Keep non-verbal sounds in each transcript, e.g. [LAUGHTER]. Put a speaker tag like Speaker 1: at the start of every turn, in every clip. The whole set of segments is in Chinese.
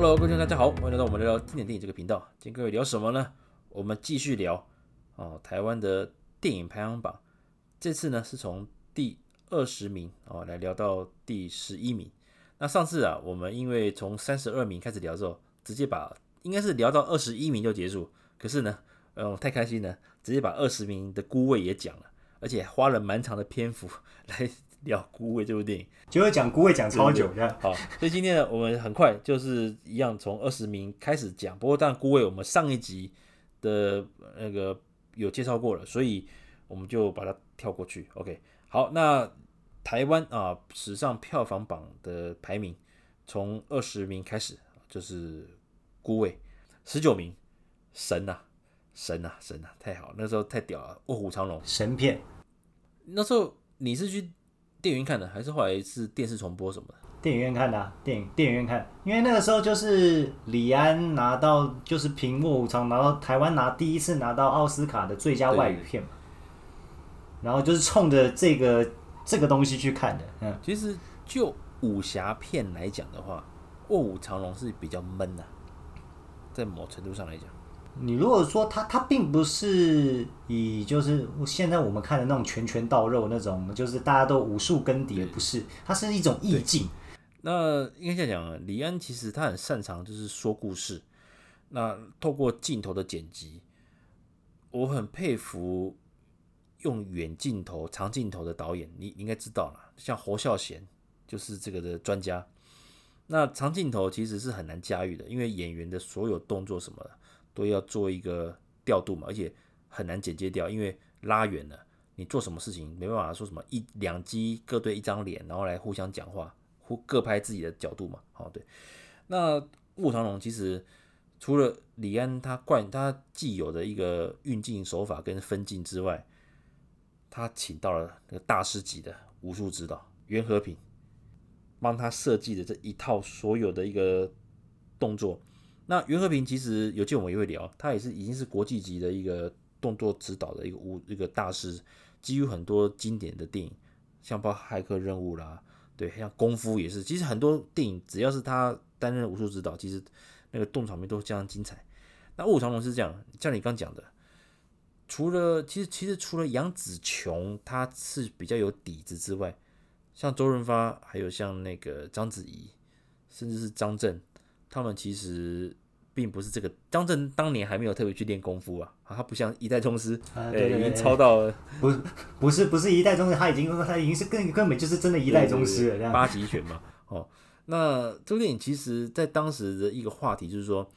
Speaker 1: Hello，各位听众大家好，欢迎来到我们聊聊经典电影这个频道。今天各位聊什么呢？我们继续聊哦，台湾的电影排行榜。这次呢是从第二十名哦来聊到第十一名。那上次啊，我们因为从三十二名开始聊之后，直接把应该是聊到二十一名就结束。可是呢，嗯，太开心了，直接把二十名的孤位也讲了，而且花了蛮长的篇幅来。聊《孤味》这部电影，
Speaker 2: 就会讲《孤味》讲超久的。
Speaker 1: 好，所以今天呢，我们很快就是一样从二十名开始讲。不过，但《孤味》我们上一集的那个有介绍过了，所以我们就把它跳过去。OK，好，那台湾啊史上票房榜的排名从二十名开始，就是《孤味》十九名，神呐、啊，神呐、啊，神呐、啊，太好，那时候太屌了，《卧虎藏龙》神片。那时候你是去？电影院看的，还是后来是电视重播什么的？
Speaker 2: 电影院看的、啊，电影电影院看，因为那个时候就是李安拿到，就是凭《卧虎藏龙》拿到台湾拿第一次拿到奥斯卡的最佳外语片嘛，然后就是冲着这个这个东西去看的。嗯，
Speaker 1: 其实就武侠片来讲的话，《卧虎藏龙》是比较闷的、啊，在某程度上来讲。
Speaker 2: 你如果说他他并不是以就是现在我们看的那种拳拳到肉那种，就是大家都武术更迭，不是，它是一种意境。
Speaker 1: 那应该这样讲，李安其实他很擅长就是说故事。那透过镜头的剪辑，我很佩服用远镜头、长镜头的导演，你应该知道了，像侯孝贤就是这个的专家。那长镜头其实是很难驾驭的，因为演员的所有动作什么的。都要做一个调度嘛，而且很难剪接掉，因为拉远了，你做什么事情没办法说什么一两机各对一张脸，然后来互相讲话，互各拍自己的角度嘛。好，对。那《卧虎藏龙》其实除了李安他惯他既有的一个运镜手法跟分镜之外，他请到了那个大师级的武术指导袁和平，帮他设计的这一套所有的一个动作。那袁和平其实有机我们也会聊，他也是已经是国际级的一个动作指导的一个武一个大师，基于很多经典的电影，像包括骇客任务啦，对，像功夫也是，其实很多电影只要是他担任武术指导，其实那个动场面都非常精彩。那卧虎藏龙是这样，像你刚讲的，除了其实其实除了杨紫琼他是比较有底子之外，像周润发，还有像那个章子怡，甚至是张震。他们其实并不是这个，张震当年还没有特别去练功夫啊，他不像一代宗师，
Speaker 2: 啊、对，
Speaker 1: 已经超到了，
Speaker 2: 不是不是不是一代宗师，他已经他已经是根根本就是真的一代宗师了，
Speaker 1: 八极拳嘛。哦，那这部电影其实在当时的一个话题就是说，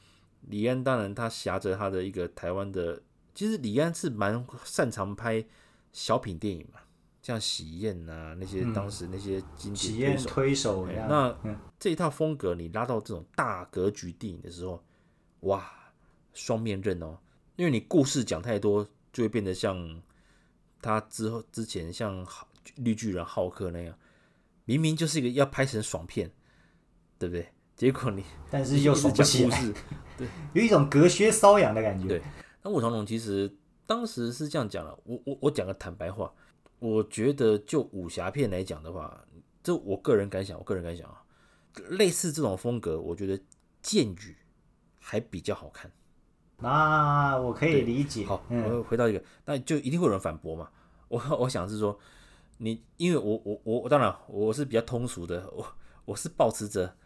Speaker 1: 李安当然他挟着他的一个台湾的，其实李安是蛮擅长拍小品电影嘛。像喜宴啊，那些当时那些经典
Speaker 2: 推手，
Speaker 1: 那这一套风格你拉到这种大格局电影的时候，哇，双面刃哦，因为你故事讲太多，就会变得像他之后之前像绿巨人浩克那样，明明就是一个要拍成爽片，对不对？结果你
Speaker 2: 但是又爽不起来，[LAUGHS] 对，有一种隔靴搔痒的感觉。
Speaker 1: 对，那卧长龙其实当时是这样讲的，我我我讲个坦白话。我觉得就武侠片来讲的话，这我个人感想，我个人感想啊，类似这种风格，我觉得剑雨还比较好看。
Speaker 2: 那我可以理解。
Speaker 1: 好，我回到一个，那就一定会有人反驳嘛。我我想是说，你因为我我我我当然我是比较通俗的，我我是保持着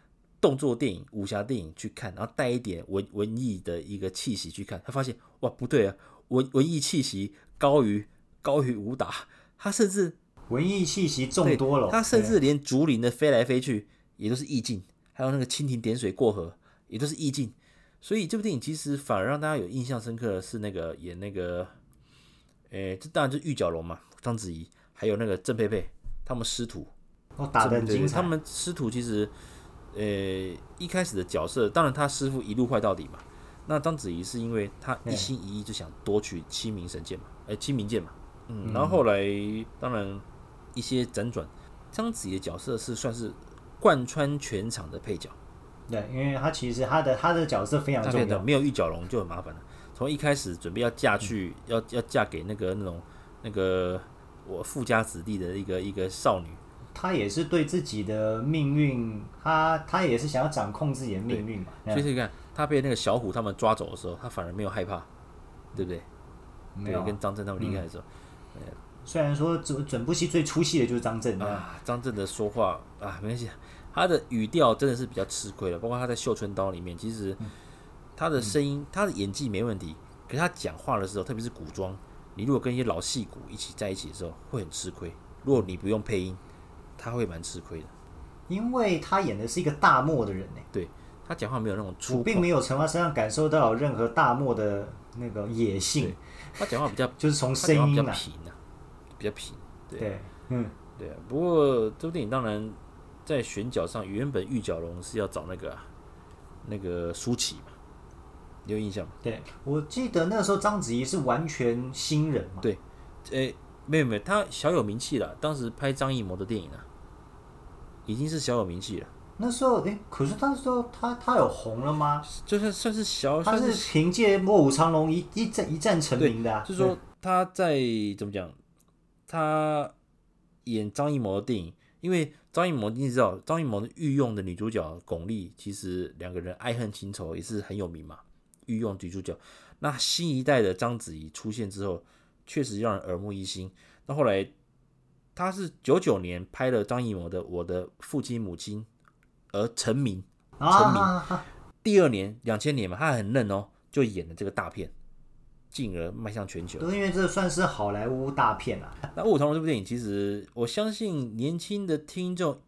Speaker 1: 动作电影、武侠电影去看，然后带一点文文艺的一个气息去看，他发现哇不对啊，文文艺气息高于高于武打。他甚至
Speaker 2: 文艺气息重多了，
Speaker 1: 他甚至连竹林的飞来飞去也都是意境，还有那个蜻蜓点水过河也都是意境。所以这部电影其实反而让大家有印象深刻的是那个演那个，诶、欸，这当然就是玉角龙嘛，章子怡，还有那个郑佩佩，他们师徒
Speaker 2: 哦，打的很精彩。
Speaker 1: 他们师徒其实，呃、欸，一开始的角色，当然他师傅一路坏到底嘛。那章子怡是因为他一心一意就想夺取七名神剑嘛，哎、欸，七名剑嘛。嗯，然后后来当然一些辗转，章子怡的角色是算是贯穿全场的配角。
Speaker 2: 对，因为她其实她的她的角色非常重要，
Speaker 1: 没有玉角龙就很麻烦了。从一开始准备要嫁去，嗯、要要嫁给那个那种那个我富家子弟的一个一个少女，
Speaker 2: 她也是对自己的命运，她她也是想要掌控自己的命运嘛。
Speaker 1: 所以你看，她被那个小虎他们抓走的时候，她反而没有害怕，对不对？
Speaker 2: 没有。
Speaker 1: 跟张震他们离开的时候，
Speaker 2: 嗯、虽然说整整部戏最出戏的就是张震
Speaker 1: 啊，张震的说话啊，没关系，他的语调真的是比较吃亏了。包括他在《绣春刀》里面，其实他的声音、嗯、他的演技没问题，可是他讲话的时候，特别是古装，你如果跟一些老戏骨一起在一起的时候，会很吃亏。如果你不用配音，他会蛮吃亏的，
Speaker 2: 因为他演的是一个大漠的人呢。
Speaker 1: 对，他讲话没有那种粗，
Speaker 2: 我并没有从他身上感受到任何大漠的那个野性。
Speaker 1: 他讲话比较，[LAUGHS]
Speaker 2: 就是从声音
Speaker 1: 比较平啊，比较平。对，
Speaker 2: 对嗯，
Speaker 1: 对啊。不过这部电影当然在选角上，原本玉角龙是要找那个、啊、那个舒淇嘛，你有印象吗？
Speaker 2: 对，我记得那个时候章子怡是完全新人嘛。
Speaker 1: 对，诶。没有没有，她小有名气了。当时拍张艺谋的电影啊，已经是小有名气了。
Speaker 2: 那时候，哎，可是那时候他他有红了吗？
Speaker 1: 就是算是小，
Speaker 2: 他是凭借《卧虎藏龙》一一战一战成名的、啊。
Speaker 1: 就是说他在怎么讲？他演张艺谋的电影，因为张艺谋你知道，张艺谋的御用的女主角巩俐，其实两个人爱恨情仇也是很有名嘛。御用女主角，那新一代的章子怡出现之后。确实让人耳目一新。那后来，他是九九年拍了张艺谋的《我的父亲母亲》而成名，成名。第二年，两千年嘛，他很嫩哦，就演了这个大片，进而迈向全球。
Speaker 2: 都因为这算是好莱坞大片啊。
Speaker 1: 那《卧虎藏龙》这部电影，其实我相信年轻的听众，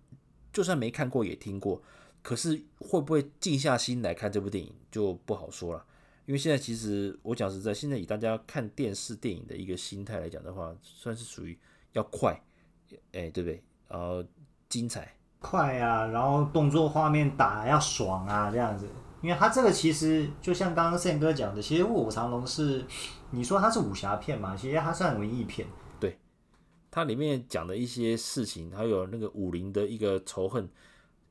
Speaker 1: 就算没看过也听过，可是会不会静下心来看这部电影，就不好说了。因为现在其实我讲实在，现在以大家看电视电影的一个心态来讲的话，算是属于要快，哎，对不对？然后精彩，
Speaker 2: 快啊，然后动作画面打要爽啊，这样子。因为它这个其实就像刚刚宪哥讲的，其实《卧虎藏龙》是你说它是武侠片嘛，其实它算文艺片。
Speaker 1: 对，它里面讲的一些事情，还有那个武林的一个仇恨，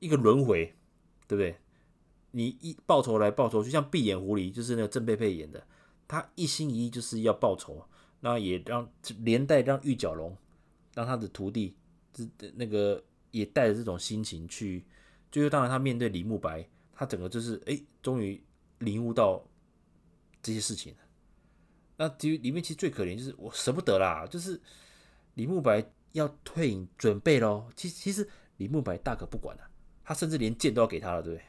Speaker 1: 一个轮回，对不对？你一报仇来报仇，就像闭眼狐狸，就是那个郑佩佩演的，他一心一意就是要报仇，那也让连带让玉角龙，让他的徒弟，这那个也带着这种心情去，最后当然他面对李慕白，他整个就是哎，终于领悟到这些事情了。那其实里面其实最可怜就是我舍不得啦，就是李慕白要退隐准备咯。其实其实李慕白大可不管了，他甚至连剑都要给他了，对不对？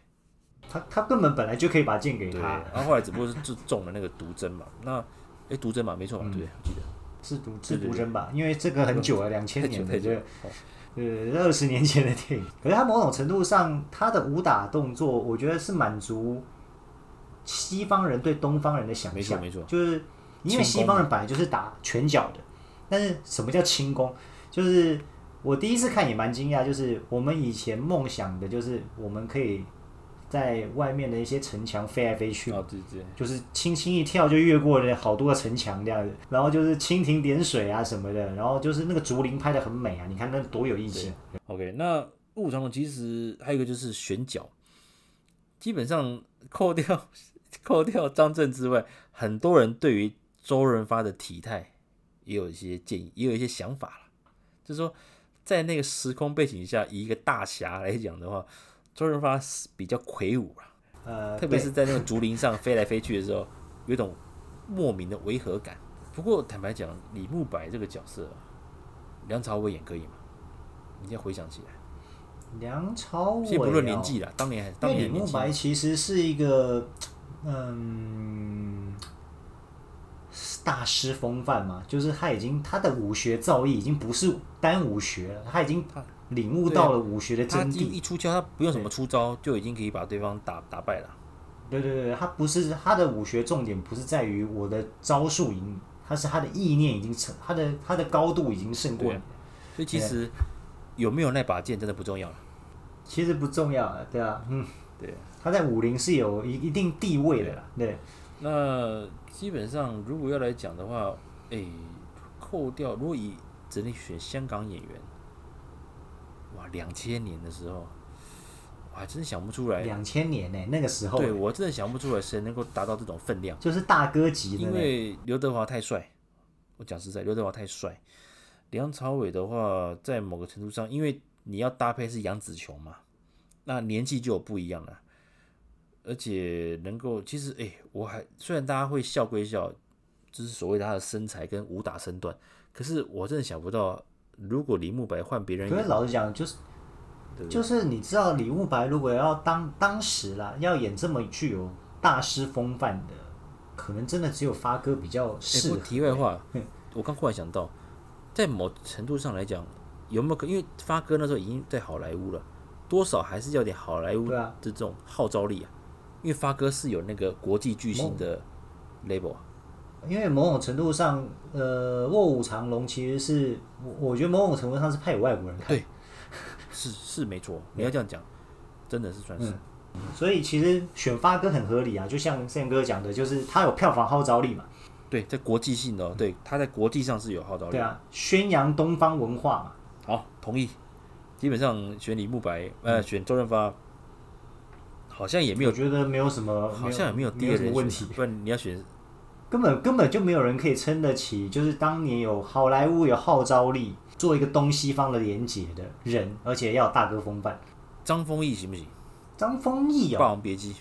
Speaker 2: 他他根本本来就可以把剑给他，
Speaker 1: 然后后来只不过是就中了那个毒针嘛。那哎，毒针嘛，没错嘛，对，我记得
Speaker 2: 是毒是毒针吧？因为这个很久了，[LAUGHS] 两千年的这个，呃，二十年前的电影。可是他某种程度上，他的武打动作，我觉得是满足西方人对东方人的想象。
Speaker 1: 没错，没错，
Speaker 2: 就是因为西方人本来就是打拳脚的，但是什么叫轻功？就是我第一次看也蛮惊讶，就是我们以前梦想的就是我们可以。在外面的一些城墙飞来飞去，
Speaker 1: 哦，对对，
Speaker 2: 就是轻轻一跳就越过了好多个城墙这样子，然后就是蜻蜓点水啊什么的，然后就是那个竹林拍的很美啊，你看那多有意思。
Speaker 1: OK，那《卧虎藏龙》其实还有一个就是选角，基本上扣掉扣掉张震之外，很多人对于周润发的体态也有一些建议，也有一些想法了，就是说在那个时空背景下，以一个大侠来讲的话。周润发比较魁梧啊，呃，特别是在那个竹林上飞来飞去的时候，有一种莫名的违和感。不过坦白讲，李慕白这个角色，梁朝伟演可以吗？你现在回想起来，
Speaker 2: 梁朝伟，
Speaker 1: 先不论年纪了，当年还当年
Speaker 2: 李慕白其实是一个，嗯，大师风范嘛，就是他已经他的武学造诣已经不是单武学了，他已经他。领悟到了武学的真谛，
Speaker 1: 一出鞘他不用什么出招，就已经可以把对方打打败了。
Speaker 2: 对对对，他不是他的武学重点不是在于我的招数赢，他是他的意念已经成，他的他的高度已经胜过你。
Speaker 1: 所以其实有没有那把剑真的不重要了。
Speaker 2: 其实不重要了，对啊，嗯，
Speaker 1: 对，
Speaker 2: 他在武林是有一一定地位的，对。对
Speaker 1: 那基本上如果要来讲的话，哎，扣掉如果以只能选香港演员。哇，两千年的时候，我还真想不出来。
Speaker 2: 两千年呢、欸，那个时候，
Speaker 1: 对我真的想不出来谁能够达到这种分量，
Speaker 2: 就是大哥级的。
Speaker 1: 因为刘德华太帅，我讲实在，刘德华太帅。梁朝伟的话，在某个程度上，因为你要搭配是杨紫琼嘛，那年纪就有不一样了，而且能够其实哎、欸，我还虽然大家会笑归笑，就是所谓他的身材跟武打身段，可是我真的想不到，如果李慕白换别人，
Speaker 2: 可是老实讲，就是就是你知道李慕白如果要当当时啦，要演这么具有大师风范的，可能真的只有发哥比较适合。
Speaker 1: 欸、题外话，我刚忽然想到，在某程度上来讲，有没有可因为发哥那时候已经在好莱坞了，多少还是要点好莱坞的这种号召力啊。因为发哥是有那个国际巨星的 label 啊。
Speaker 2: 因为某种程度上，呃，卧虎藏龙其实是我我觉得某种程度上是派给外国人看。
Speaker 1: 对，[LAUGHS] 是是没错，你要这样讲，真的是算是。
Speaker 2: 嗯、所以其实选发哥很合理啊，就像宪哥讲的，就是他有票房号召力嘛。
Speaker 1: 对，在国际性的、哦，对，他在国际上是有号召力。
Speaker 2: 对啊，宣扬东方文化嘛。
Speaker 1: 好，同意。基本上选李慕白，呃，选周润发，好像也没有，
Speaker 2: 我觉得没有什么，
Speaker 1: 好像也没有第二个问题。不然你要选。
Speaker 2: 根本根本就没有人可以撑得起，就是当年有好莱坞有号召力，做一个东西方的连结的人，而且要有大哥风范。
Speaker 1: 张丰毅行不行？
Speaker 2: 张丰毅哦，《霸
Speaker 1: 王别姬》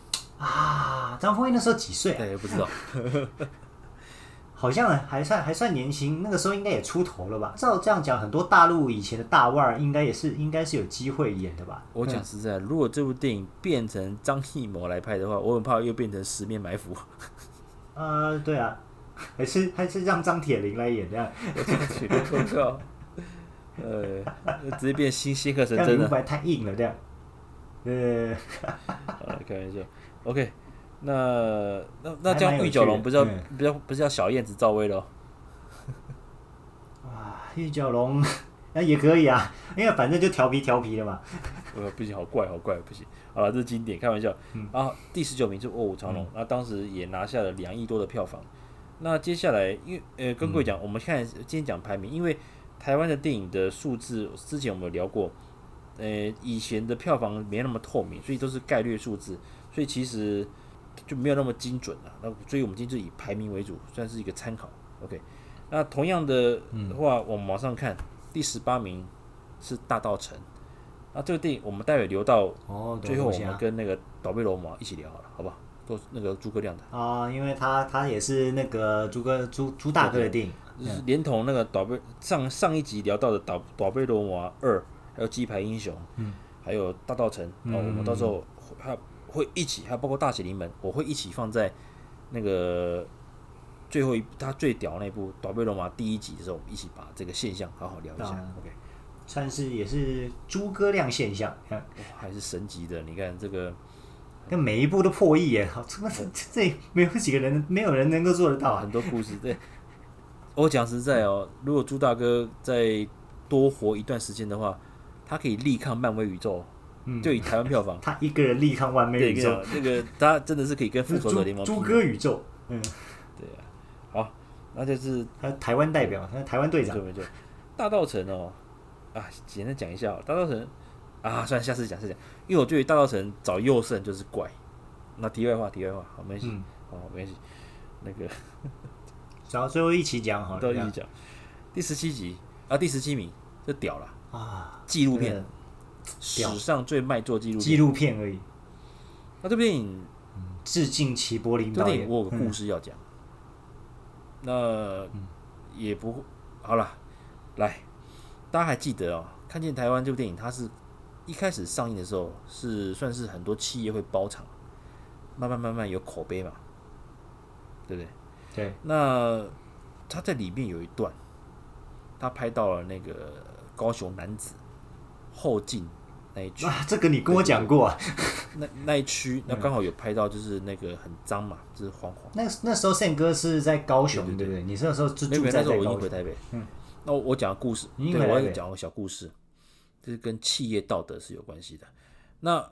Speaker 2: 啊，张丰毅那时候几岁啊？
Speaker 1: 对，不知道，
Speaker 2: 好像还算还算年轻，那个时候应该也出头了吧？照这样讲，很多大陆以前的大腕儿应该也是应该是有机会演的吧？
Speaker 1: 我讲实在，如果这部电影变成张艺谋来拍的话，我很怕又变成《十面埋伏》。
Speaker 2: 呃，对啊，还是还是让张铁林来演这样，
Speaker 1: 我去，[LAUGHS] [LAUGHS] [LAUGHS] 我靠，呃，直接变新新课神针了，
Speaker 2: 太硬了这样，呃，
Speaker 1: 开玩笑，OK，那那那这样玉角龙不是要不是不是要小燕子赵薇喽？
Speaker 2: 啊，玉角龙那也可以啊，因为反正就调皮调皮的嘛。
Speaker 1: 呃，不行，好怪，好怪，不行。好了，这是经典，开玩笑。嗯、然后第十九名是《卧虎藏龙》，那、嗯、当时也拿下了两亿多的票房。那接下来，因为呃，跟各位讲，嗯、我们看今天讲排名，因为台湾的电影的数字，之前我们有聊过，呃，以前的票房没那么透明，所以都是概率数字，所以其实就没有那么精准了。那所以我们今天就以排名为主，算是一个参考。OK，那同样的话，嗯、我们往上看，第十八名是《大稻埕》。那这个电影我们待会留到最后，我们跟那个倒背龙马一起聊好了，好不好？都那个诸葛亮的。
Speaker 2: 啊，因为他他也是那个诸葛朱朱大哥的电影，
Speaker 1: 就是连同那个倒背上上一集聊到的倒倒背龙马二，还有鸡排英雄，嗯，还有大稻埕，然后我们到时候还会一起，还有包括大写临门，我会一起放在那个最后一他最屌那部倒背龙马第一集的时候，一起把这个现象好好聊一下，OK。
Speaker 2: 算是也是诸葛亮现象，看
Speaker 1: 还是神级的。你看这个，
Speaker 2: 那每一步都破亿耶！好，[LAUGHS] 这这这没有几个人，没有人能够做得到。
Speaker 1: 很多故事，对。我讲实在哦，如果朱大哥再多活一段时间的话，他可以力抗漫威宇宙。嗯，就以台湾票房，[LAUGHS]
Speaker 2: 他一个人力抗万威宇宙，
Speaker 1: 这个他真的是可以跟复仇者联盟
Speaker 2: 诸葛宇宙。嗯，
Speaker 1: 对啊。好，那就是
Speaker 2: 他台湾代表，他台湾队长。
Speaker 1: 对对，大稻城哦。啊，简单讲一下大稻城啊，算了，下次讲，下次讲，因为我对于大稻城找右胜就是怪。那题外话，题外话，好，没关系，嗯、好，没关系。那个，[LAUGHS]
Speaker 2: 然后最后一起讲，好，[LAUGHS]
Speaker 1: 都一起讲。第十七集啊，第十七名，这屌了啊！纪录片，史上最卖座纪录
Speaker 2: 纪录片而已。
Speaker 1: 那这部电影，
Speaker 2: 致敬齐柏林导演。
Speaker 1: 我有个故事要讲。嗯、那也不好了，来。大家还记得哦？看见台湾这部电影，它是一开始上映的时候是算是很多企业会包场，慢慢慢慢有口碑嘛，对不对？
Speaker 2: 对。
Speaker 1: 那他在里面有一段，他拍到了那个高雄男子后进那一区。
Speaker 2: 啊，[LAUGHS] 这个你跟我讲过啊。
Speaker 1: 那那一区，那刚好有拍到，就是那个很脏嘛，就是黄黄。
Speaker 2: 那那时候宪哥是在高雄，对不对？你那时候住在
Speaker 1: 在高雄，我回台北。嗯。那我讲个故事，对，我要讲个小故事，这是跟企业道德是有关系的。那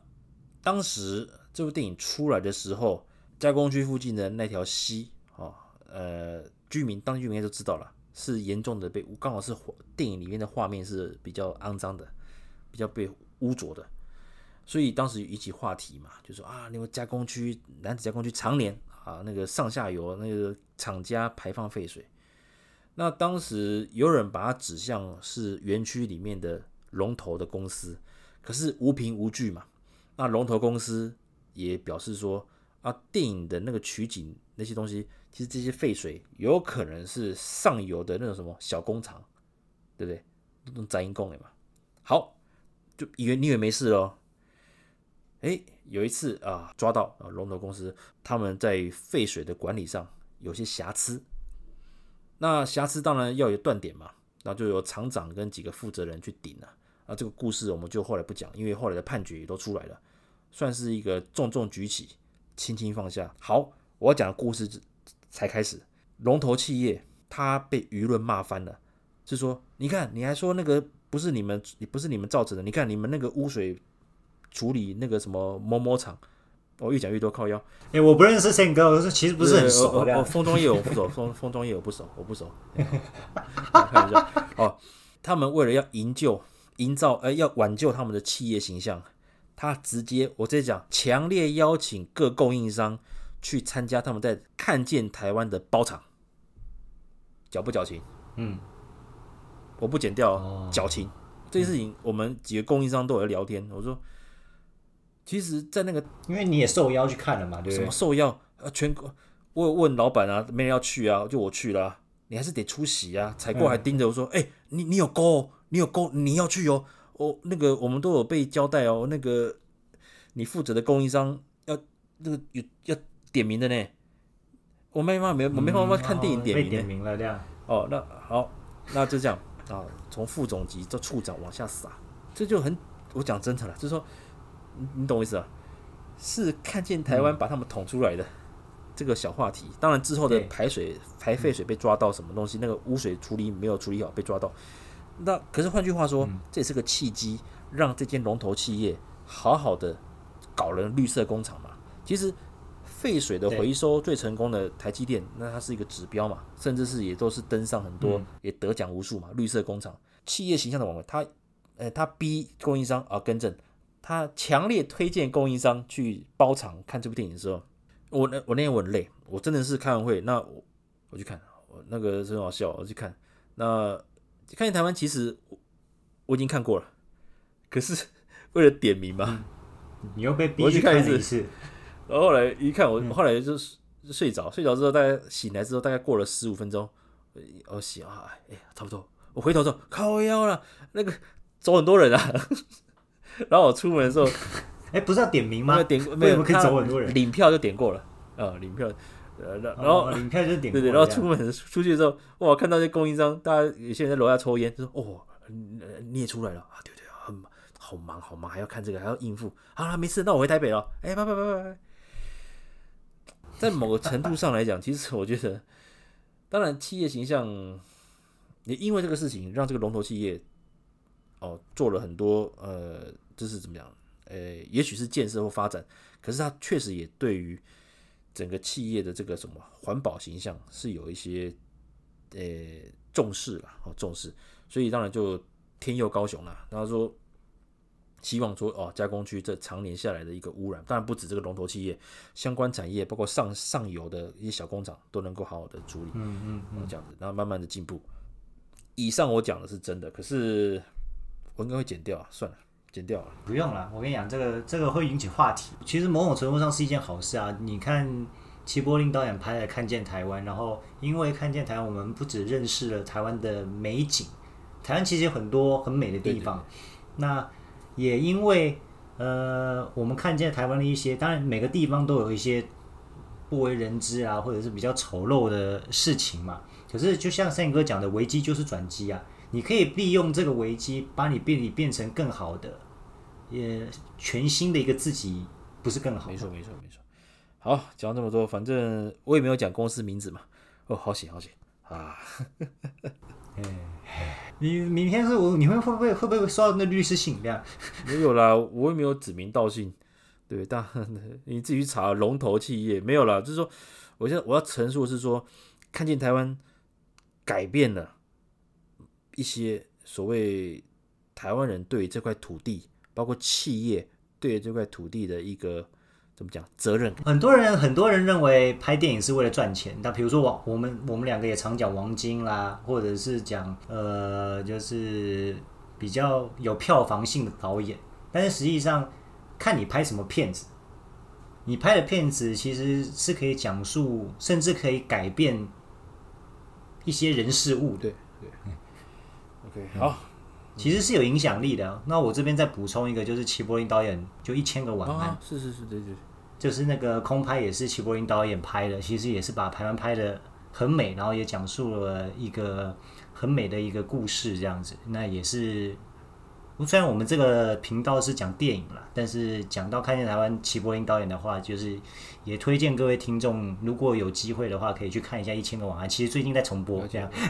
Speaker 1: 当时这部电影出来的时候，加工区附近的那条溪，哦，呃，居民当地居民都知道了，是严重的被污，刚好是电影里面的画面是比较肮脏的，比较被污浊的，所以当时引起话题嘛，就说啊，那个加工区，男子加工区常年啊，那个上下游那个厂家排放废水。那当时有人把它指向是园区里面的龙头的公司，可是无凭无据嘛。那龙头公司也表示说啊，电影的那个取景那些东西，其实这些废水有可能是上游的那种什么小工厂，对不对？那种杂音工的嘛。好，就以为你以为没事咯。哎，有一次啊，抓到啊，龙头公司他们在废水的管理上有些瑕疵。那瑕疵当然要有断点嘛，那就由厂长跟几个负责人去顶了。啊，这个故事我们就后来不讲，因为后来的判决也都出来了，算是一个重重举起，轻轻放下。好，我要讲的故事才开始。龙头企业他被舆论骂翻了，是说，你看你还说那个不是你们，不是你们造成的，你看你们那个污水处理那个什么某某厂。我、哦、越讲越多靠腰，
Speaker 2: 哎、欸，我不认识 Sam 哥，我说其实不是很熟。哦，
Speaker 1: 丰装业我不熟，丰丰装业我不熟，我不熟。开玩笑哦，他们为了要营救、营造，呃，要挽救他们的企业形象，他直接我直接讲，强烈邀请各供应商去参加他们在看见台湾的包场，矫不矫情？嗯，我不剪掉，哦、矫情。这件事情我们几个供应商都有在聊天，我说。其实，在那个，
Speaker 2: 因为你也受邀去看了嘛，对不对？
Speaker 1: 什么受邀？呃，全国我有问老板啊，没人要去啊，就我去了啊。你还是得出席啊。采购还盯着我说：“哎、你你有勾，你有勾，你要去哦。哦，那个我们都有被交代哦。那个你负责的供应商要那个有要点名的呢。我没办法，没我没办法看电影点名，
Speaker 2: 点名了这样。
Speaker 1: 哦，那好，那就这样啊。从副总级到处长往下撒，这就很我讲真诚了，就是说。你懂我意思啊？是看见台湾把他们捅出来的这个小话题。当然之后的排水排废水被抓到什么东西，那个污水处理没有处理好被抓到。那可是换句话说，这也是个契机，让这间龙头企业好好的搞了绿色工厂嘛。其实废水的回收最成功的台积电，那它是一个指标嘛，甚至是也都是登上很多也得奖无数嘛。绿色工厂企业形象的网络，它呃它逼供应商啊更正。他强烈推荐供应商去包场看这部电影的时候，我那我那天我很累，我真的是开完会，那我我去看，我那个是很好笑，我去看。那看见台湾其实我，我已经看过了，可是 [LAUGHS] 为了点名嘛，
Speaker 2: 嗯、你又被逼去看一次。
Speaker 1: 然后后来一看，我后来就睡着，睡着之后大概醒来之后大概过了十五分钟，我醒啊，哎呀差不多，我回头说靠腰了，那个走很多人啊。[LAUGHS] 然后我出门的时候，[LAUGHS]
Speaker 2: 哎，不是要点名吗？
Speaker 1: 点
Speaker 2: 没有，可以走很多人。
Speaker 1: 领票就点过了，啊，领票，呃，然后
Speaker 2: 领票就点过。对
Speaker 1: 对，然后出门出去的时候，哇，看到那供应商，大家有些人在楼下抽烟，就说：“哦，你也出来了啊？”对对，很好忙，好忙，还要看这个，还要应付。好了，没事，那我回台北了。哎，拜拜拜拜拜。在某个程度上来讲，[LAUGHS] 其实我觉得，当然企业形象也因为这个事情，让这个龙头企业哦做了很多呃。这是怎么样？呃，也许是建设或发展，可是它确实也对于整个企业的这个什么环保形象是有一些呃重视了，哦重视，所以当然就天佑高雄了。他说希望说哦，加工区这常年下来的一个污染，当然不止这个龙头企业，相关产业包括上上游的一些小工厂都能够好好的处理，嗯嗯，嗯，这样子，然后慢慢的进步。以上我讲的是真的，可是我应该会剪掉啊，算了。剪掉了，
Speaker 2: 不用了。我跟你讲，这个这个会引起话题。其实某种程度上是一件好事啊。你看齐柏林导演拍的《看见台湾》，然后因为看见台湾，我们不只认识了台湾的美景，台湾其实有很多很美的地方。对对对。那也因为呃，我们看见台湾的一些，当然每个地方都有一些不为人知啊，或者是比较丑陋的事情嘛。可是就像 Sam 哥讲的，危机就是转机啊。你可以利用这个危机，把你变你变成更好的。也全新的一个自己，不是更好？
Speaker 1: 没错，没错，没错。好，讲这么多，反正我也没有讲公司名字嘛。哦，好险，好险啊！
Speaker 2: 哎 [LAUGHS] 你明天是我，你会会不会会不会收到那律师信这样？[LAUGHS]
Speaker 1: 没有啦，我也没有指名道姓。对，但 [LAUGHS] 你自己去查龙头企业没有啦。就是说，我现在我要陈述的是说，看见台湾改变了一些所谓台湾人对这块土地。包括企业对这块土地的一个怎么讲责任？
Speaker 2: 很多人很多人认为拍电影是为了赚钱。那比如说王我们我们两个也常讲王晶啦，或者是讲呃就是比较有票房性的导演，但是实际上看你拍什么片子，你拍的片子其实是可以讲述，甚至可以改变一些人事物。
Speaker 1: 对对，嗯，OK，好。
Speaker 2: 其实是有影响力的。那我这边再补充一个，就是齐柏林导演就一千个晚安，
Speaker 1: 哦，是是是，对对，
Speaker 2: 就是那个空拍也是齐柏林导演拍的，其实也是把台湾拍的很美，然后也讲述了一个很美的一个故事这样子。那也是，虽然我们这个频道是讲电影啦，但是讲到看见台湾齐柏林导演的话，就是也推荐各位听众，如果有机会的话，可以去看一下一千个晚安。其实最近在重播这样。[LAUGHS]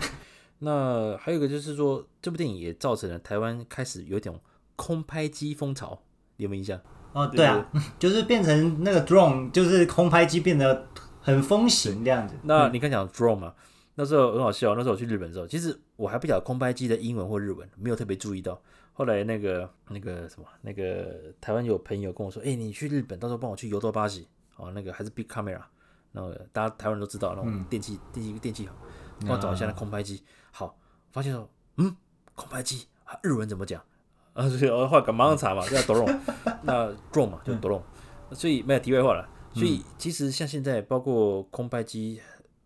Speaker 1: 那还有一个就是说，这部电影也造成了台湾开始有一种空拍机风潮，你有没有印象？
Speaker 2: 哦，对啊，[LAUGHS] 就是变成那个 drone，就是空拍机变得很风行这样子。
Speaker 1: 那你刚讲 drone 嘛，那时候很好笑。那时候我去日本的时候，其实我还不晓得空拍机的英文或日文，没有特别注意到。后来那个那个什么，那个台湾有朋友跟我说：“哎、欸，你去日本，到时候帮我去游到巴西哦，那个还是 big camera，那个大家台湾人都知道那种电器、电器、电器好。”帮我找一下那空拍机，好，发现说，嗯，空白机啊，日文怎么讲？啊，所以我后来马上查嘛，叫 drone，[LAUGHS] 那 drone 嘛，就 drone，所以没有题外话了。所以其实像现在，包括空拍机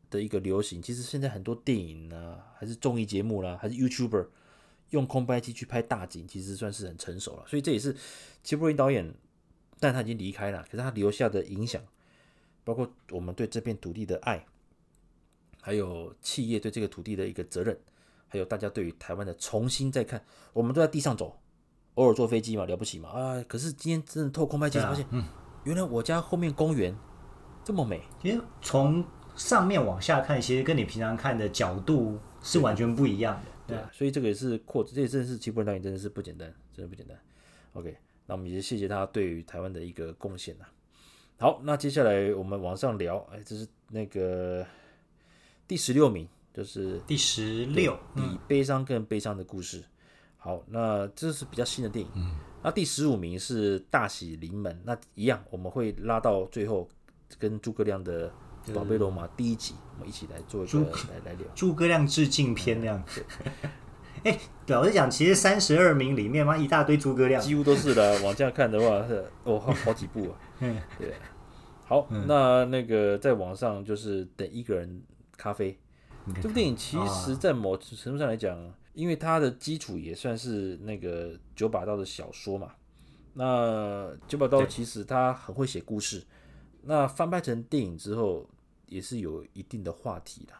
Speaker 1: 的一个流行，其实现在很多电影啊，还是综艺节目啦，还是 YouTuber 用空拍机去拍大景，其实算是很成熟了。所以这也是齐柏林导演，但他已经离开了，可是他留下的影响，包括我们对这片土地的爱。还有企业对这个土地的一个责任，还有大家对于台湾的重新再看，我们都在地上走，偶尔坐飞机嘛，了不起嘛啊！可是今天真的透空拍机发现，嗯，原来我家后面公园这么美。
Speaker 2: 其实从上面往下看，其实跟你平常看的角度是完全不一样的。
Speaker 1: 对，对，所以这个也是扩，这也真的是齐柏林导演真的是不简单，真的不简单。OK，那我们也谢谢他对于台湾的一个贡献呐。好，那接下来我们往上聊，哎，这是那个。第十六名就是
Speaker 2: 第十六，
Speaker 1: 比悲伤更悲伤的故事。好，那这是比较新的电影。嗯，那第十五名是大喜临门，那一样我们会拉到最后，跟诸葛亮的《宝贝罗马》第一集，我们一起来做一个来 [LAUGHS] 来聊
Speaker 2: 诸葛亮致敬篇那样子。[LAUGHS] 哎，老实讲，其实三十二名里面嘛，一大堆诸葛亮，
Speaker 1: 几乎都是的。往这样看的话，是哦，好好几部啊。[LAUGHS] 嗯，对。好，那那个在网上就是等一个人。咖啡，这部电影其实，在某程度上来讲，因为它的基础也算是那个九把刀的小说嘛。那九把刀其实他很会写故事，那翻拍成电影之后，也是有一定的话题的。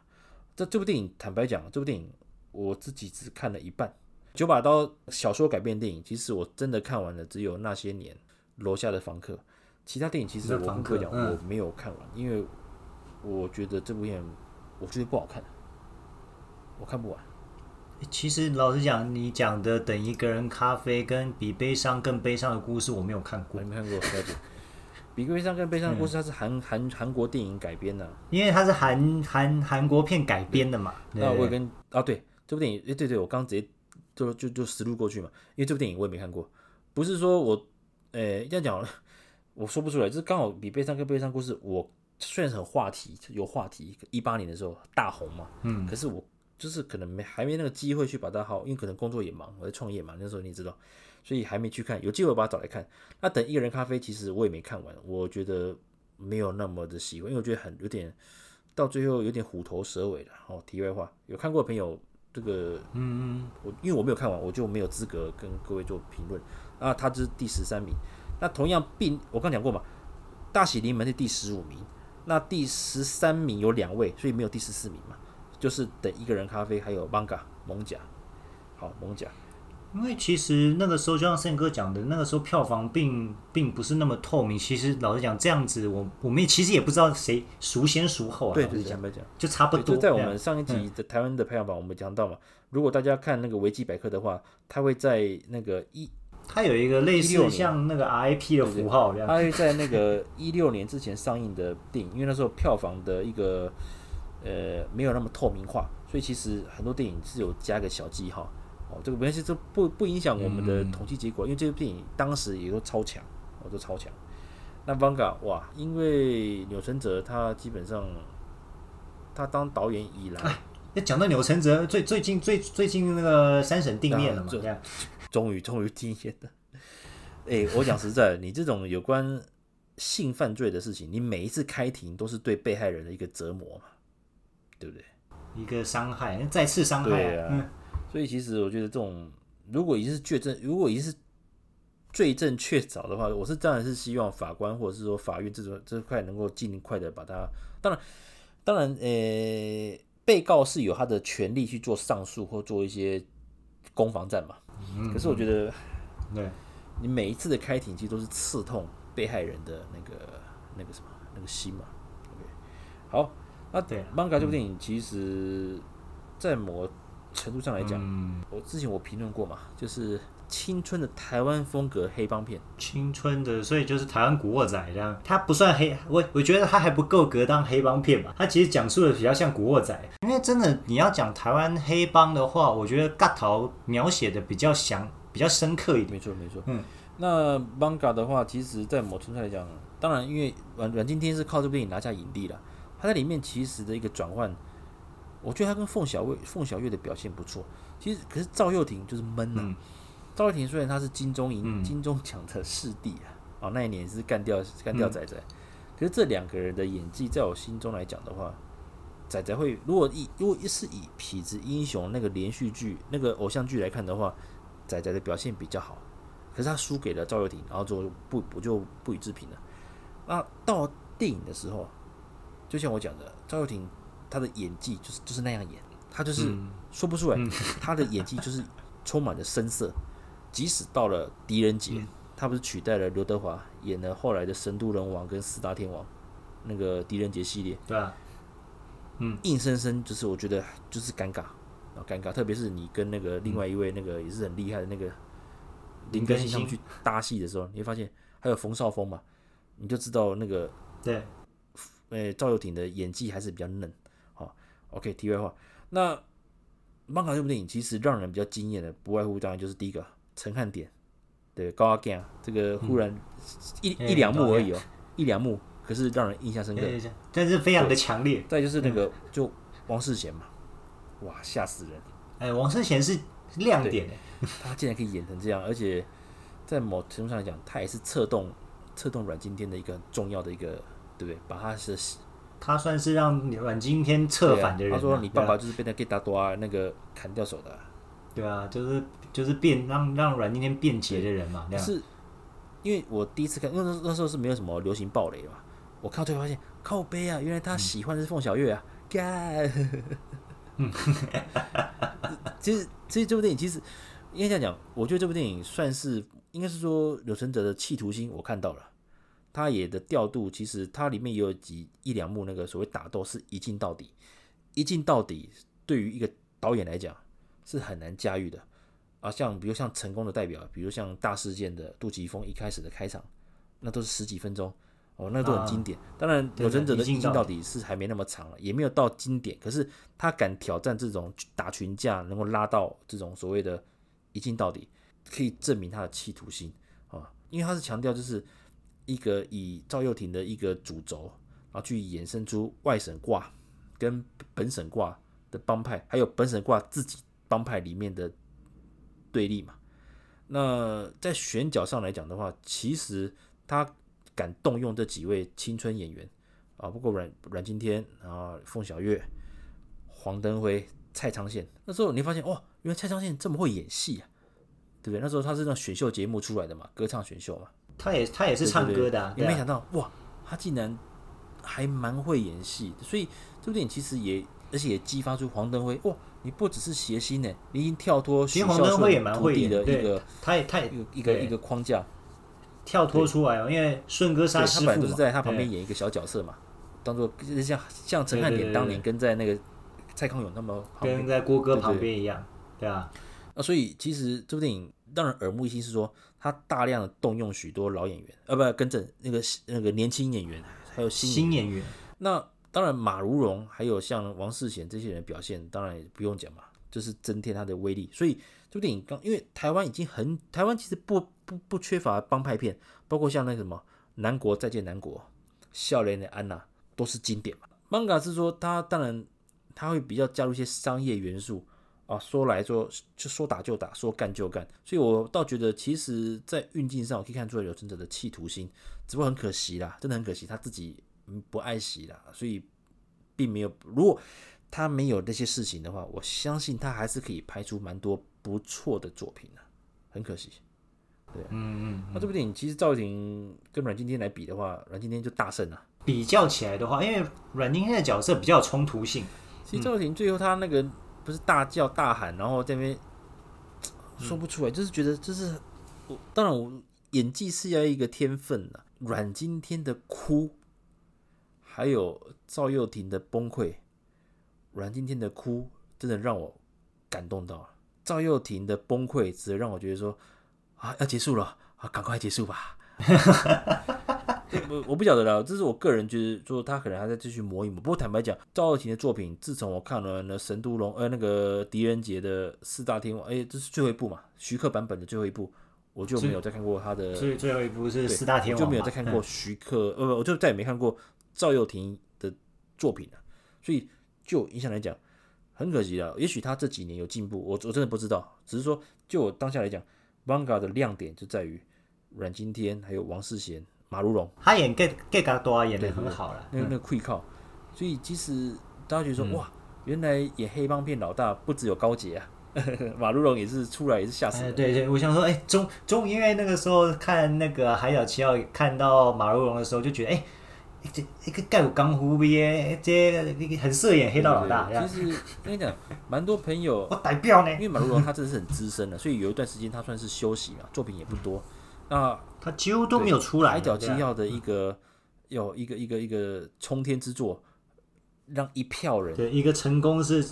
Speaker 1: 这这部电影，坦白讲，这部电影我自己只看了一半。九把刀小说改编电影，其实我真的看完了，只有那些年、楼下的房客。其他电影其实我跟各位讲，我没有看完，因为我觉得这部电影。我觉得不好看，我看不完。
Speaker 2: 其实老实讲，你讲的《等一个人咖啡》跟比悲伤更悲伤的故事，我没有看过。
Speaker 1: 没看过，了解。比悲伤更悲伤的故事，它是韩韩韩国电影改编的，
Speaker 2: 因为它是韩韩韩国片改编的嘛。
Speaker 1: 那我跟啊，对这部电影，哎，对对，我刚直接就就就实录过去嘛。因为这部电影我也没看过，不是说我，哎，这样讲，[LAUGHS] 我说不出来，就是刚好比悲伤更悲伤故事我。虽然很话题，有话题，一八年的时候大红嘛，嗯，可是我就是可能没还没那个机会去把它好，因为可能工作也忙，我在创业嘛，那时候你知道，所以还没去看，有机会把它找来看。那等一个人咖啡，其实我也没看完，我觉得没有那么的喜欢，因为我觉得很有点到最后有点虎头蛇尾了。哦，题外话，有看过的朋友，这个，嗯嗯，我因为我没有看完，我就没有资格跟各位做评论。啊，他这是第十三名，那同样并我刚讲过嘛，大喜临门是第十五名。那第十三名有两位，所以没有第十四名嘛，就是等一个人咖啡，还有 Manga 蒙甲，好蒙甲，
Speaker 2: 因为其实那个时候就像胜哥讲的，那个时候票房并并不是那么透明。其实老实讲，这样子我我们其实也不知道谁孰先孰后啊。
Speaker 1: 对对对，讲
Speaker 2: 就差不多。
Speaker 1: 就在我们上一集的台湾的排行榜，我们讲到嘛，嗯、如果大家看那个维基百科的话，它会在那个一。
Speaker 2: 它有一个类似像那个 RIP 的符号这样，
Speaker 1: 它会在那个 [LAUGHS] 一六年之前上映的电影，因为那时候票房的一个呃没有那么透明化，所以其实很多电影是有加个小记号。哦，这个没关系，这不不影响我们的统计结果，因为这部电影当时也都超强，哦都超强。那 Vanga 哇，因为钮承泽他基本上他当导演以来，[LAUGHS]
Speaker 2: 那讲到钮承泽，最最近最最近那个三审定谳了嘛？这样，
Speaker 1: 终于终于定谳了。哎，我讲实在，你这种有关性犯罪的事情，你每一次开庭都是对被害人的一个折磨嘛，对不对？
Speaker 2: 一个伤害，再次伤害。
Speaker 1: 对啊，嗯、所以其实我觉得这种，如果已经是确证，如果已经是罪证确凿的话，我是当然是希望法官或者是说法院这种这块能够尽快的把它，当然，当然，呃。被告是有他的权利去做上诉或做一些攻防战嘛？可是我觉得，对，你每一次的开庭其实都是刺痛被害人的那个那个什么那个心嘛。好，那对《艋舺》这部电影，其实，在某程度上来讲，嗯。我之前我评论过嘛，就是。青春的台湾风格黑帮片，
Speaker 2: 青春的，所以就是台湾古惑仔这样，它不算黑，我我觉得它还不够格当黑帮片吧，它其实讲述的比较像古惑仔，因为真的你要讲台湾黑帮的话，我觉得尬头描写的比较详，比较深刻一点。
Speaker 1: 没错没错，嗯，那艋舺的话，其实在某程度来讲，当然因为阮阮经天是靠这部电影拿下影帝了，他在里面其实的一个转换，我觉得他跟凤小岳凤小岳的表现不错，其实可是赵又廷就是闷了。嗯赵又廷虽然他是金钟银金钟奖的视帝啊，哦，那一年是干掉干掉仔仔，可是这两个人的演技，在我心中来讲的话，仔仔会如果以如果是以痞子英雄那个连续剧那个偶像剧来看的话，仔仔的表现比较好，可是他输给了赵又廷，然后就不我就不予置评了。那到电影的时候，就像我讲的，赵又廷他的演技就是就是那样演，他就是说不出来，[LAUGHS] 他的演技就是充满了深色。即使到了狄仁杰，他不是取代了刘德华演了后来的《神都人王》跟《四大天王》那个狄仁杰系列，
Speaker 2: 对啊，嗯，
Speaker 1: 硬生生就是我觉得就是尴尬，啊尴尬，特别是你跟那个另外一位那个也是很厉害的那个林更新他们去搭戏的时候，你会发现还有冯绍峰嘛，你就知道那个
Speaker 2: 对，
Speaker 1: 诶，赵又廷的演技还是比较嫩。好，OK，题外话，那《漫卡》这部电影其实让人比较惊艳的，不外乎当然就是第一个。陈汉典，对高阿健，这个忽然一、嗯、一两幕而已哦，一两幕，可是让人印象深刻，
Speaker 2: 但是非常的强烈。
Speaker 1: 再就是那个、嗯、就王世贤嘛，哇，吓死人！
Speaker 2: 哎，王世贤是亮点哎，
Speaker 1: 他竟然可以演成这样，而且在某程度上来讲，他也是策动策动阮经天的一个很重要的一个，对不对？把他是
Speaker 2: 他算是让阮经天策反的人、啊。
Speaker 1: 他说：“你爸爸就是被那给打多那个砍掉手的。”
Speaker 2: 对啊，就是就是辩让让阮经天辩解的人嘛，
Speaker 1: 是，因为我第一次看，因为那那时候是没有什么流行暴雷嘛，我看到最后发现靠背啊，原来他喜欢的是凤小岳啊，干，嗯，[LAUGHS] 其实其实这部电影其实应该这样讲，我觉得这部电影算是应该是说柳承哲的企图心我看到了，他演的调度其实它里面也有几一两幕那个所谓打斗是一镜到底，一镜到底对于一个导演来讲。是很难驾驭的啊，像比如像成功的代表，比如像大事件的杜琪峰一开始的开场，那都是十几分钟哦，那都很经典。啊、当然，钮承泽的一镜到底是还没那么长了，也没有到经典。可是他敢挑战这种打群架，能够拉到这种所谓的一镜到底，可以证明他的企图心啊，因为他是强调就是一个以赵又廷的一个主轴，然后去衍生出外省挂跟本省挂的帮派，还有本省挂自己。帮派里面的对立嘛，那在选角上来讲的话，其实他敢动用这几位青春演员啊，包括阮阮经天啊、凤小岳、黄登辉、蔡昌宪。那时候你发现哇，原来蔡昌宪这么会演戏啊，对不对？那时候他是那选秀节目出来的嘛，歌唱选秀嘛。
Speaker 2: 他也他也是唱歌的，啊，
Speaker 1: 也没想到哇，他竟然还蛮会演戏，所以这部电影其实也而且也激发出黄登辉哇。你不只是谐星呢，你已经跳脱许孝顺徒弟的一个，
Speaker 2: 他也他也
Speaker 1: 一个一个框架，
Speaker 2: 跳脱出来哦。因为顺哥杀他师傅嘛，他本来
Speaker 1: 都是在他旁边演一个小角色嘛，当做像像陈汉典当年跟在那个蔡康永他们
Speaker 2: 跟在郭哥旁边一样，对啊。
Speaker 1: 那所以其实这部电影让人耳目一新，是说他大量的动用许多老演员，呃，不，跟着那个那个年轻演员，还有
Speaker 2: 新演员。
Speaker 1: 那当然，马如龙还有像王世贤这些人表现，当然也不用讲嘛，就是增添他的威力。所以这部电影刚，因为台湾已经很，台湾其实不不不缺乏帮派片，包括像那什么《南国再见南国》、《笑脸的安娜》都是经典嘛。manga 是说他当然他会比较加入一些商业元素啊，说来说就说打就打，说干就干，所以我倒觉得，其实，在运镜上我可以看出来柳承哲的企图心，只不过很可惜啦，真的很可惜，他自己不爱惜啦，所以并没有。如果他没有那些事情的话，我相信他还是可以拍出蛮多不错的作品的，很可惜。对，嗯嗯，嗯，那这部电影其实赵又廷跟阮经天来比的话，阮经天就大胜了。
Speaker 2: 比较起来的话，因为阮经天的角色比较有冲突性。
Speaker 1: 其实赵又廷最后他那个不是大叫大喊，然后在那边说不出来，就是觉得就是我当然我演技是要一个天分的。阮经天的哭，还有赵又廷的崩溃，阮经天的哭真的让我感动到了，赵又廷的崩溃只让我觉得说。啊，要结束了啊，赶快结束吧！我我不晓得了，这是我个人觉得，说他可能还在继续磨一磨。不过坦白讲，赵又廷的作品，自从我看完了《神都龙》呃那个狄仁杰的四大天王，哎，这是最后一部嘛，徐克版本的最后一部，我就没有再看过他的。
Speaker 2: 所以最后一部是四大天王，
Speaker 1: 我就没有再看过徐克，呃，我就再也没看过赵又廷的作品了。所以就印象来讲，很可惜了。也许他这几年有进步，我我真的不知道。只是说，就我当下来讲。，Vanga 的亮点就在于阮经天，还有王世贤、马如龙，
Speaker 2: 他演 gay gay 嘎多啊，演的很好了。
Speaker 1: 那个那个愧靠，所以其实大家觉得说，嗯、哇，原来演黑帮片老大不只有高捷啊，[LAUGHS] 马如龙也是出来也是吓死人。
Speaker 2: 对对，我想说，哎，中中，因为那个时候看那个《海角七号》，看到马如龙的时候，就觉得，哎。这一个盖有江湖味诶，这很适合演黑道老大。
Speaker 1: 其实跟你讲，蛮多朋友，[LAUGHS]
Speaker 2: 我代表呢，
Speaker 1: 因为马如龙他真的是很资深的，所以有一段时间他算是休息嘛，作品也不多。那
Speaker 2: 他几乎都没有出来。
Speaker 1: 海角七号的一个有一个一个一个冲天之作，让一票人
Speaker 2: 对一个成功是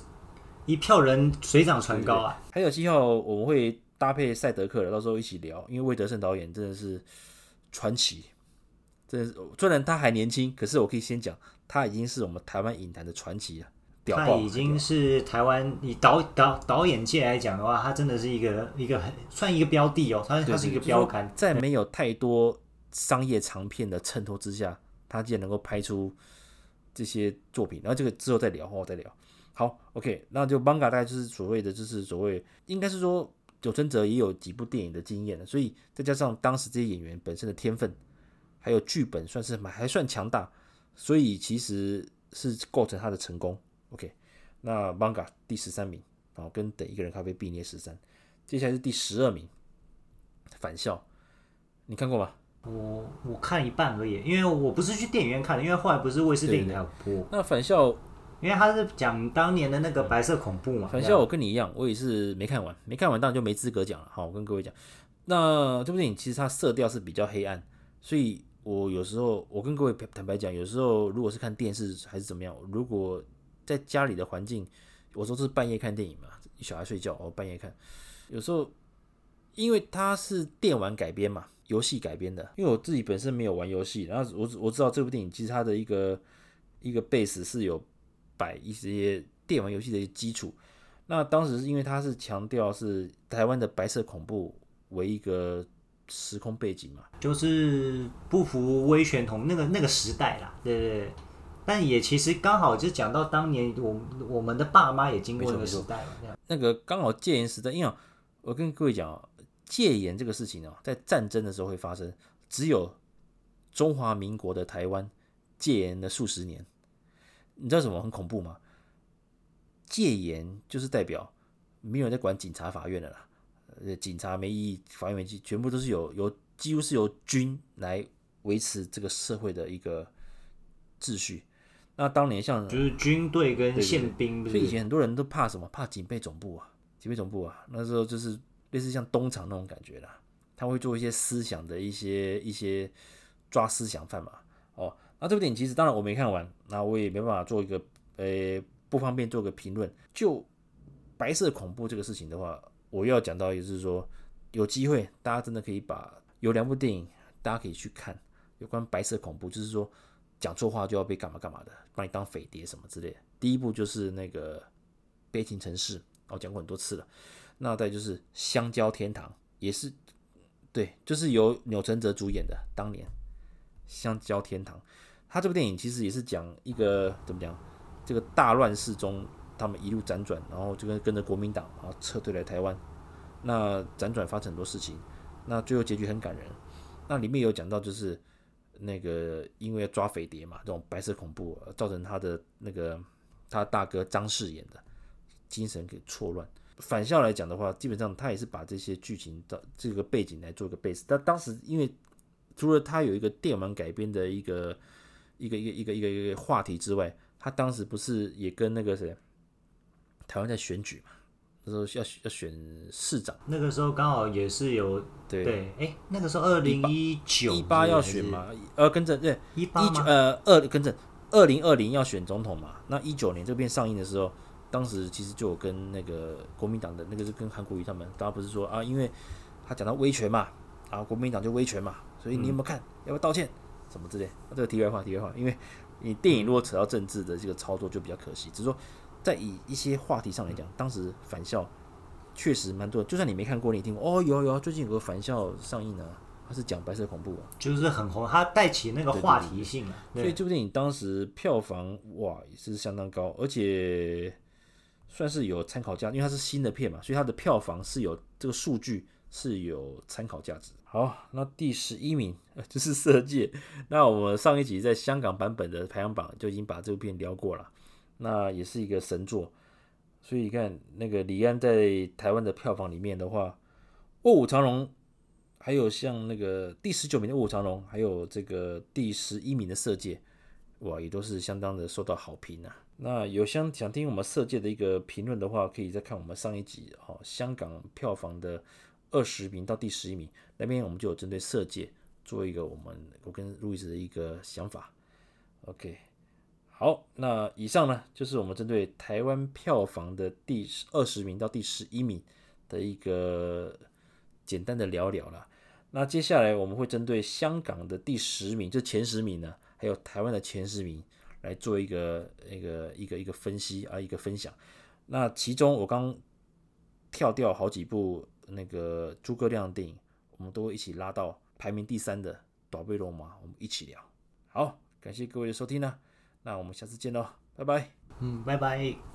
Speaker 2: 一票人水涨船高啊。
Speaker 1: 海角七号我们会搭配赛德克的，到时候一起聊，因为魏德圣导演真的是传奇。这虽然他还年轻，可是我可以先讲，他已经是我们台湾影坛的传奇了。
Speaker 2: 他已经是台湾以导导导演界来讲的话，他真的是一个一个很算一个标的哦，他他是一个标杆。
Speaker 1: 在没有太多商业长片的衬托之下，他竟然能够拍出这些作品，然后这个之后再聊，后再聊。好，OK，那就 Manga 大概就是所谓的，就是所谓应该是说，久村哲也有几部电影的经验了，所以再加上当时这些演员本身的天分。还有剧本算是蛮还算强大，所以其实是构成他的成功。OK，那 Manga 第十三名，然后，跟等一个人咖啡并列十三。接下来是第十二名，返校，你看过吗？
Speaker 2: 我我看一半而已，因为我不是去电影院看的，因为后来不是卫视电影台有播。
Speaker 1: 那返校，
Speaker 2: 因为他是讲当年的那个白色恐怖嘛。
Speaker 1: 返校我跟你一样，我也是没看完，没看完当然就没资格讲了。好，我跟各位讲，那这部电影其实它色调是比较黑暗，所以。我有时候，我跟各位坦白讲，有时候如果是看电视还是怎么样，如果在家里的环境，我说是半夜看电影嘛，小孩睡觉，我半夜看，有时候因为它是电玩改编嘛，游戏改编的，因为我自己本身没有玩游戏，然后我我知道这部电影其实它的一个一个 base 是有摆一些电玩游戏的基础，那当时是因为它是强调是台湾的白色恐怖为一个。时空背景嘛，
Speaker 2: 就是不服威权同那个那个时代啦，对对对。但也其实刚好就讲到当年我我们的爸妈也经过那个时代，
Speaker 1: 那个刚好戒严时代，因为我跟各位讲戒严这个事情啊，在战争的时候会发生，只有中华民国的台湾戒严了数十年。你知道什么很恐怖吗？戒严就是代表没有人在管警察、法院的啦。呃，警察没意义，法院没意义，全部都是由由几乎是由军来维持这个社会的一个秩序。那当年像
Speaker 2: 就是军队跟宪兵，
Speaker 1: 所以以前很多人都怕什么？怕警备总部啊，警备总部啊，那时候就是类似像东厂那种感觉啦。他会做一些思想的一些一些抓思想犯嘛。哦，那这部电影其实当然我没看完，那我也没办法做一个呃不方便做个评论。就白色恐怖这个事情的话。我又要讲到，也就是说，有机会大家真的可以把有两部电影，大家可以去看有关白色恐怖，就是说讲错话就要被干嘛干嘛的，把你当匪谍什么之类的。第一部就是那个《悲情城市》，我讲过很多次了。那再就是《香蕉天堂》，也是对，就是由钮承泽主演的。当年《香蕉天堂》，他这部电影其实也是讲一个怎么讲，这个大乱世中他们一路辗转，然后就跟跟着国民党啊撤退来台湾。那辗转发生很多事情，那最后结局很感人。那里面有讲到，就是那个因为要抓匪谍嘛，这种白色恐怖造成他的那个他大哥张氏演的精神给错乱。反校来讲的话，基本上他也是把这些剧情的这个背景来做一个 base。但当时因为除了他有一个电玩改编的一个一个一个一个一个一个话题之外，他当时不是也跟那个谁台湾在选举嘛？那时候要要选市长，
Speaker 2: 那个时候刚好也是有对对，哎、欸，那个时候二零一九
Speaker 1: 一八要选嘛？呃，跟着对
Speaker 2: 一八
Speaker 1: 呃二跟着二零二零要选总统嘛？那一九年这边上映的时候，当时其实就有跟那个国民党的那个是跟韩国瑜他们，大家不是说啊，因为他讲到威权嘛，啊，国民党就威权嘛，所以你有没有看？嗯、要不要道歉？什么之类？啊、这个题外话，题外话，因为你电影如果扯到政治的这个操作就比较可惜，只是说。在以一些话题上来讲，当时返校确实蛮多。就算你没看过，你听过哦，有有，最近有个返校上映呢，它是讲白色恐怖啊，
Speaker 2: 就是很红，它带起那个话题性啊。
Speaker 1: 所以这部电影当时票房哇也是相当高，而且算是有参考价，因为它是新的片嘛，所以它的票房是有这个数据是有参考价值。好，那第十一名 [LAUGHS] 就是《色戒》。那我们上一集在香港版本的排行榜就已经把这部片聊过了。那也是一个神作，所以你看那个李安在台湾的票房里面的话，《卧虎藏龙》，还有像那个第十九名的《卧虎藏龙》，还有这个第十一名的《色戒》，哇，也都是相当的受到好评啊。那有想想听我们《色戒》的一个评论的话，可以再看我们上一集哦，香港票房的二十名到第十一名那边，我们就有针对《色戒》做一个我们我跟路易斯的一个想法，OK。好，那以上呢就是我们针对台湾票房的第二十名到第十一名的一个简单的聊聊了。那接下来我们会针对香港的第十名，就前十名呢，还有台湾的前十名来做一个一个一个一个分析啊，一个分享。那其中我刚跳掉好几部那个诸葛亮的电影，我们都会一起拉到排名第三的《大尾鲈鳗》，我们一起聊。好，感谢各位的收听呢。那我们下次见喽，拜拜。
Speaker 2: 嗯，拜拜。